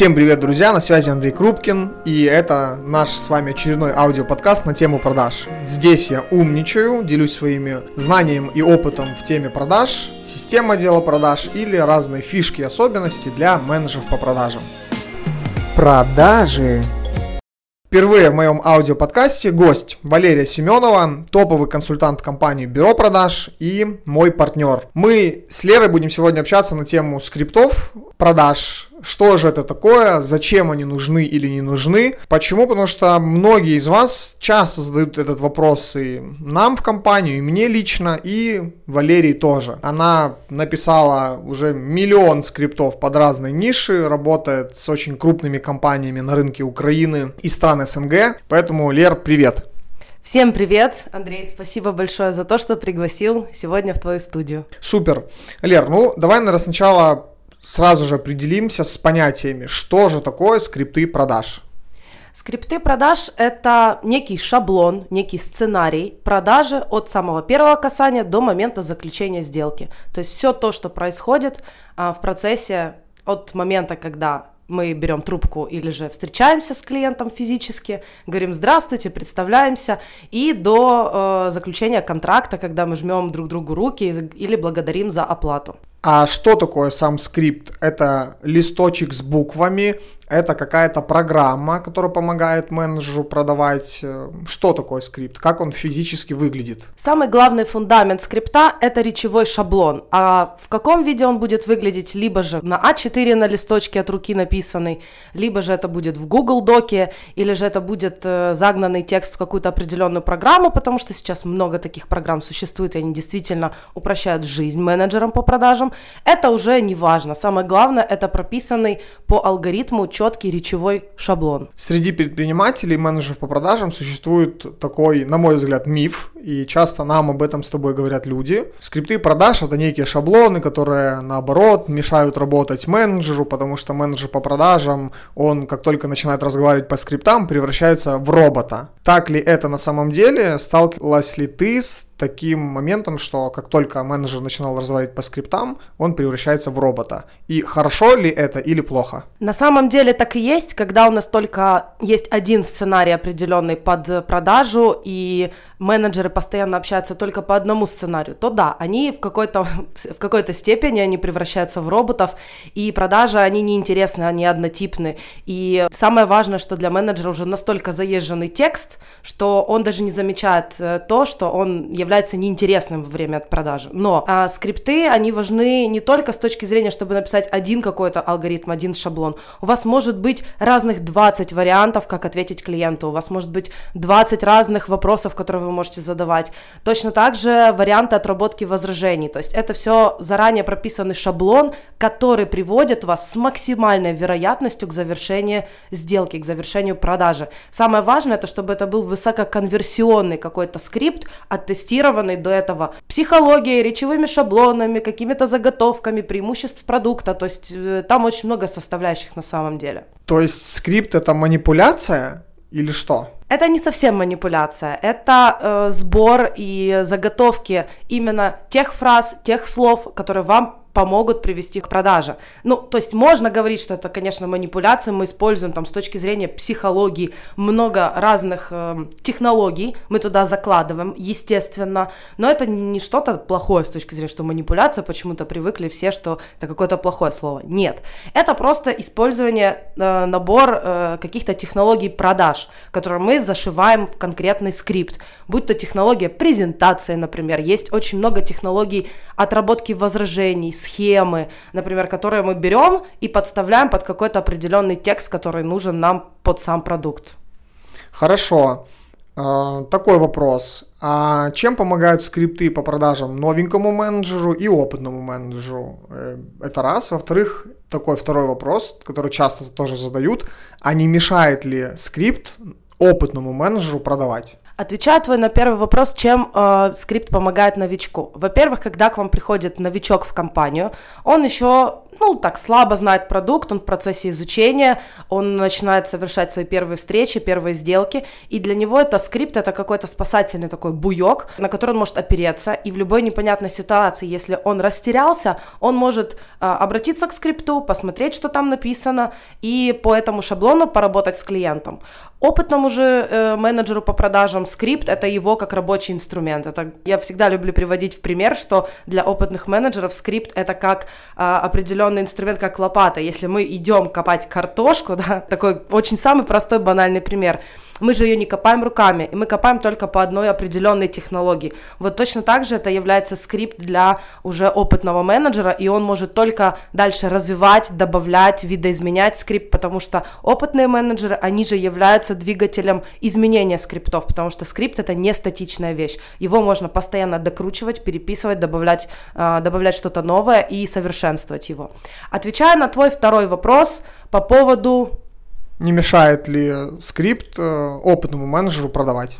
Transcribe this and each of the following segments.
Всем привет, друзья, на связи Андрей Крупкин, и это наш с вами очередной аудиоподкаст на тему продаж. Здесь я умничаю, делюсь своими знанием и опытом в теме продаж, система отдела продаж или разные фишки и особенности для менеджеров по продажам. Продажи Впервые в моем аудиоподкасте гость Валерия Семенова, топовый консультант компании Бюро продаж и мой партнер. Мы с Лерой будем сегодня общаться на тему скриптов продаж, что же это такое, зачем они нужны или не нужны. Почему? Потому что многие из вас часто задают этот вопрос и нам в компанию, и мне лично, и Валерии тоже. Она написала уже миллион скриптов под разные ниши, работает с очень крупными компаниями на рынке Украины и стран СНГ. Поэтому, Лер, привет! Всем привет, Андрей, спасибо большое за то, что пригласил сегодня в твою студию. Супер. Лер, ну давай, наверное, сначала сразу же определимся с понятиями, что же такое скрипты продаж. Скрипты продаж – это некий шаблон, некий сценарий продажи от самого первого касания до момента заключения сделки. То есть все то, что происходит а, в процессе от момента, когда мы берем трубку или же встречаемся с клиентом физически, говорим здравствуйте, представляемся, и до э, заключения контракта, когда мы жмем друг другу руки или благодарим за оплату. А что такое сам скрипт? Это листочек с буквами, это какая-то программа, которая помогает менеджеру продавать. Э, что такое скрипт? Как он физически выглядит? Самый главный фундамент скрипта – это речевой шаблон. А в каком виде он будет выглядеть? Либо же на А4 на листочке от руки написанный, либо же это будет в Google Доке, или же это будет э, загнанный текст в какую-то определенную программу, потому что сейчас много таких программ существует, и они действительно упрощают жизнь менеджерам по продажам. Это уже не важно. Самое главное – это прописанный по алгоритму четкий речевой шаблон. Среди предпринимателей, менеджеров по продажам существует такой, на мой взгляд, миф, и часто нам об этом с тобой говорят люди. Скрипты продаж – это некие шаблоны, которые, наоборот, мешают работать менеджеру, потому что менеджер по продажам, он, как только начинает разговаривать по скриптам, превращается в робота. Так ли это на самом деле? Сталкивалась ли ты с таким моментом, что как только менеджер начинал разговаривать по скриптам, он превращается в робота? И хорошо ли это или плохо? На самом деле так и есть, когда у нас только есть один сценарий определенный под продажу, и менеджеры постоянно общаются только по одному сценарию, то да, они в какой-то, в какой-то степени они превращаются в роботов, и продажи, они неинтересны, они однотипны. И самое важное, что для менеджера уже настолько заезженный текст, что он даже не замечает э, то, что он является неинтересным во время продажи. Но а, скрипты, они важны не только с точки зрения, чтобы написать один какой-то алгоритм, один шаблон. У вас может быть разных 20 вариантов, как ответить клиенту, у вас может быть 20 разных вопросов, которые вы можете задавать. Точно так же варианты отработки возражений. То есть это все заранее прописанный шаблон, который приводит вас с максимальной вероятностью к завершению сделки, к завершению продажи. Самое важное, это чтобы это был высококонверсионный какой-то скрипт, оттестированный до этого психологией, речевыми шаблонами, какими-то заготовками, преимуществ продукта. То есть э, там очень много составляющих на самом деле. То есть скрипт это манипуляция или что? Это не совсем манипуляция, это э, сбор и заготовки именно тех фраз, тех слов, которые вам помогут привести к продаже. Ну, то есть можно говорить, что это, конечно, манипуляция, мы используем там с точки зрения психологии много разных э, технологий, мы туда закладываем, естественно, но это не что-то плохое с точки зрения, что манипуляция, почему-то привыкли все, что это какое-то плохое слово. Нет, это просто использование, э, набор э, каких-то технологий продаж, которые мы зашиваем в конкретный скрипт, будь то технология презентации, например, есть очень много технологий отработки возражений, схемы, например, которые мы берем и подставляем под какой-то определенный текст, который нужен нам под сам продукт. Хорошо. А, такой вопрос. А чем помогают скрипты по продажам новенькому менеджеру и опытному менеджеру? Э, это раз. Во-вторых, такой второй вопрос, который часто тоже задают. А не мешает ли скрипт опытному менеджеру продавать? Отвечаю твой на первый вопрос, чем э, скрипт помогает новичку. Во-первых, когда к вам приходит новичок в компанию, он еще ну, так, слабо знает продукт, он в процессе изучения, он начинает совершать свои первые встречи, первые сделки, и для него это скрипт, это какой-то спасательный такой буек, на который он может опереться, и в любой непонятной ситуации, если он растерялся, он может а, обратиться к скрипту, посмотреть, что там написано, и по этому шаблону поработать с клиентом. Опытному же э, менеджеру по продажам скрипт это его как рабочий инструмент. Это я всегда люблю приводить в пример, что для опытных менеджеров скрипт это как э, определенный инструмент, как лопата. Если мы идем копать картошку, да, такой очень самый простой банальный пример мы же ее не копаем руками, и мы копаем только по одной определенной технологии. Вот точно так же это является скрипт для уже опытного менеджера, и он может только дальше развивать, добавлять, видоизменять скрипт, потому что опытные менеджеры, они же являются двигателем изменения скриптов, потому что скрипт это не статичная вещь. Его можно постоянно докручивать, переписывать, добавлять, э, добавлять что-то новое и совершенствовать его. Отвечая на твой второй вопрос по поводу не мешает ли скрипт э, опытному менеджеру продавать?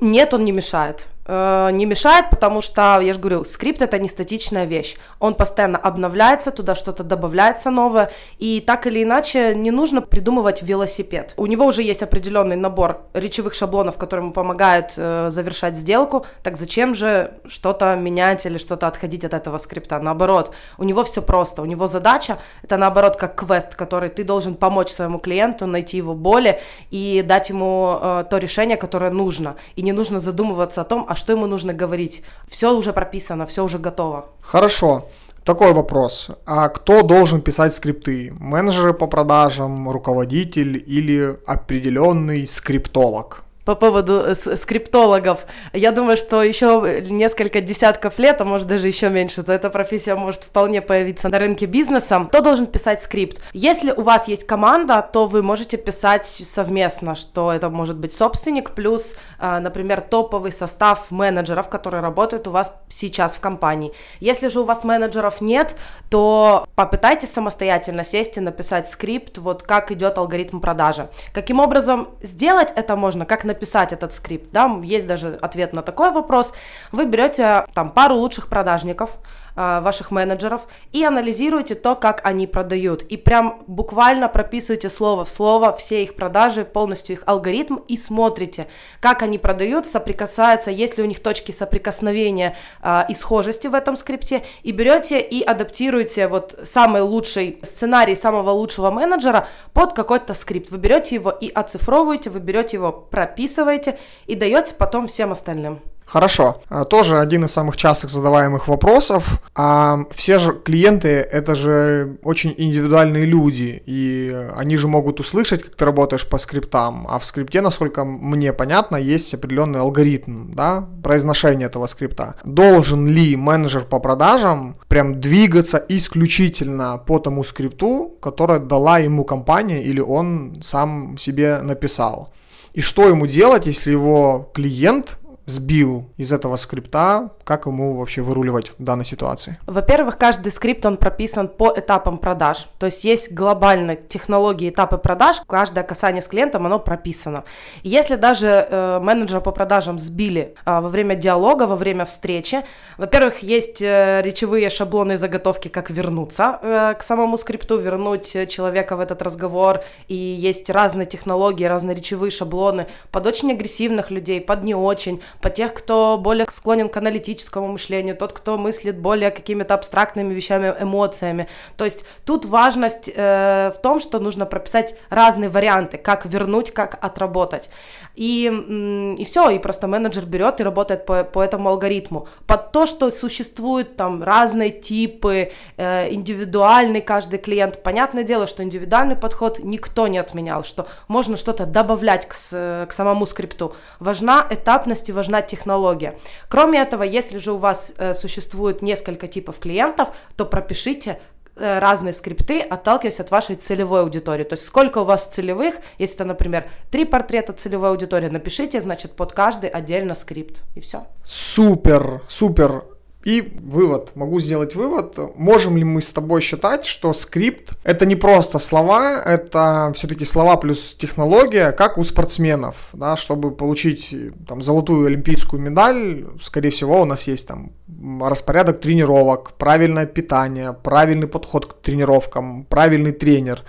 Нет, он не мешает. Э, не мешает, потому что, я же говорю, скрипт это не статичная вещь. Он постоянно обновляется, туда что-то добавляется новое, и так или иначе не нужно придумывать велосипед. У него уже есть определенный набор речевых шаблонов, которые ему помогают э, завершать сделку, так зачем же что-то менять или что-то отходить от этого скрипта? Наоборот, у него все просто, у него задача это наоборот как квест, который ты должен помочь своему клиенту найти его боли и дать ему э, то решение, которое нужно, и не нужно задумываться о том, а что ему нужно говорить. Все уже прописано, все уже готово. Хорошо. Такой вопрос. А кто должен писать скрипты? Менеджеры по продажам, руководитель или определенный скриптолог? По поводу э, скриптологов. Я думаю, что еще несколько десятков лет, а может даже еще меньше, то эта профессия может вполне появиться на рынке бизнеса. Кто должен писать скрипт? Если у вас есть команда, то вы можете писать совместно, что это может быть собственник плюс, э, например, топовый состав менеджеров, которые работают у вас сейчас в компании. Если же у вас менеджеров нет, то попытайтесь самостоятельно сесть и написать скрипт, вот как идет алгоритм продажи. Каким образом сделать это можно? Как написать написать этот скрипт, да, есть даже ответ на такой вопрос, вы берете там пару лучших продажников, ваших менеджеров и анализируете то, как они продают. И прям буквально прописываете слово в слово все их продажи, полностью их алгоритм и смотрите, как они продают, соприкасаются, есть ли у них точки соприкосновения а, и схожести в этом скрипте, и берете и адаптируете вот самый лучший сценарий самого лучшего менеджера под какой-то скрипт. Вы берете его и оцифровываете, вы берете его, прописываете и даете потом всем остальным. Хорошо. А, тоже один из самых частых задаваемых вопросов. А все же клиенты это же очень индивидуальные люди, и они же могут услышать, как ты работаешь по скриптам. А в скрипте, насколько мне понятно, есть определенный алгоритм, да, произношения этого скрипта. Должен ли менеджер по продажам прям двигаться исключительно по тому скрипту, который дала ему компания или он сам себе написал? И что ему делать, если его клиент сбил из этого скрипта, как ему вообще выруливать в данной ситуации? Во-первых, каждый скрипт, он прописан по этапам продаж, то есть есть глобальные технологии, этапы продаж, каждое касание с клиентом, оно прописано. Если даже э, менеджера по продажам сбили э, во время диалога, во время встречи, во-первых, есть э, речевые шаблоны и заготовки, как вернуться э, к самому скрипту, вернуть человека в этот разговор, и есть разные технологии, разные речевые шаблоны под очень агрессивных людей, под не очень, по тех, кто более склонен к аналитическому мышлению, тот, кто мыслит более какими-то абстрактными вещами, эмоциями. То есть тут важность э, в том, что нужно прописать разные варианты, как вернуть, как отработать. И, и все, и просто менеджер берет и работает по, по этому алгоритму. Под то, что существуют там разные типы, э, индивидуальный каждый клиент, понятное дело, что индивидуальный подход никто не отменял, что можно что-то добавлять к, к самому скрипту. Важна этапность и важна важна технология. Кроме этого, если же у вас э, существует несколько типов клиентов, то пропишите э, разные скрипты, отталкиваясь от вашей целевой аудитории. То есть сколько у вас целевых, если это, например, три портрета целевой аудитории, напишите, значит, под каждый отдельно скрипт, и все. Супер, супер. И вывод, могу сделать вывод, можем ли мы с тобой считать, что скрипт это не просто слова, это все-таки слова плюс технология, как у спортсменов, да, чтобы получить там золотую олимпийскую медаль, скорее всего, у нас есть там распорядок тренировок, правильное питание, правильный подход к тренировкам, правильный тренер.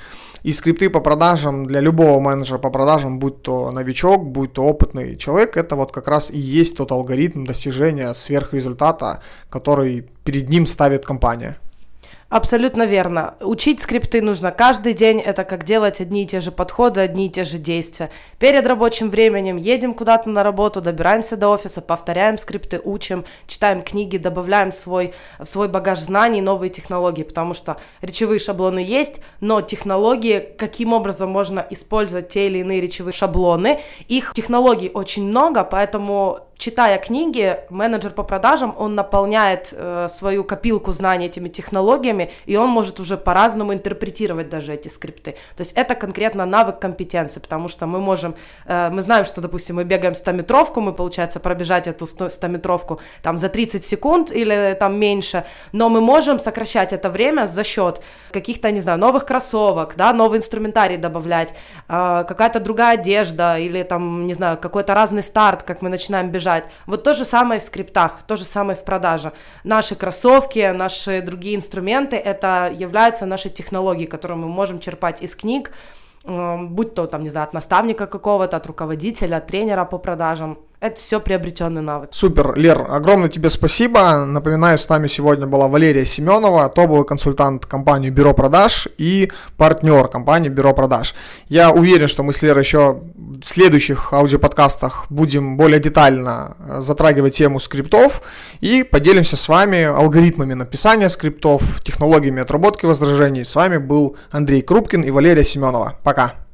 И скрипты по продажам для любого менеджера по продажам, будь то новичок, будь то опытный человек, это вот как раз и есть тот алгоритм достижения сверхрезультата, который перед ним ставит компания. Абсолютно верно. Учить скрипты нужно каждый день. Это как делать одни и те же подходы, одни и те же действия. Перед рабочим временем едем куда-то на работу, добираемся до офиса, повторяем скрипты, учим, читаем книги, добавляем свой, в свой багаж знаний новые технологии, потому что речевые шаблоны есть, но технологии, каким образом можно использовать те или иные речевые шаблоны, их технологий очень много, поэтому читая книги, менеджер по продажам, он наполняет э, свою копилку знаний этими технологиями, и он может уже по-разному интерпретировать даже эти скрипты. То есть это конкретно навык компетенции, потому что мы можем, э, мы знаем, что, допустим, мы бегаем 100-метровку, мы, получается, пробежать эту 100-метровку там за 30 секунд или там меньше, но мы можем сокращать это время за счет каких-то, не знаю, новых кроссовок, да, новый инструментарий добавлять, э, какая-то другая одежда или там, не знаю, какой-то разный старт, как мы начинаем бежать, бежать. Вот то же самое в скриптах, то же самое в продаже. Наши кроссовки, наши другие инструменты, это являются нашей технологией, которую мы можем черпать из книг, эм, будь то, там, не знаю, от наставника какого-то, от руководителя, от тренера по продажам. Это все приобретенный навык. Супер, Лер, огромное тебе спасибо. Напоминаю, с нами сегодня была Валерия Семенова, топовый консультант компании Бюро продаж и партнер компании Бюро продаж. Я уверен, что мы с Лерой еще в следующих аудиоподкастах будем более детально затрагивать тему скриптов и поделимся с вами алгоритмами написания скриптов, технологиями отработки возражений. С вами был Андрей Крупкин и Валерия Семенова. Пока.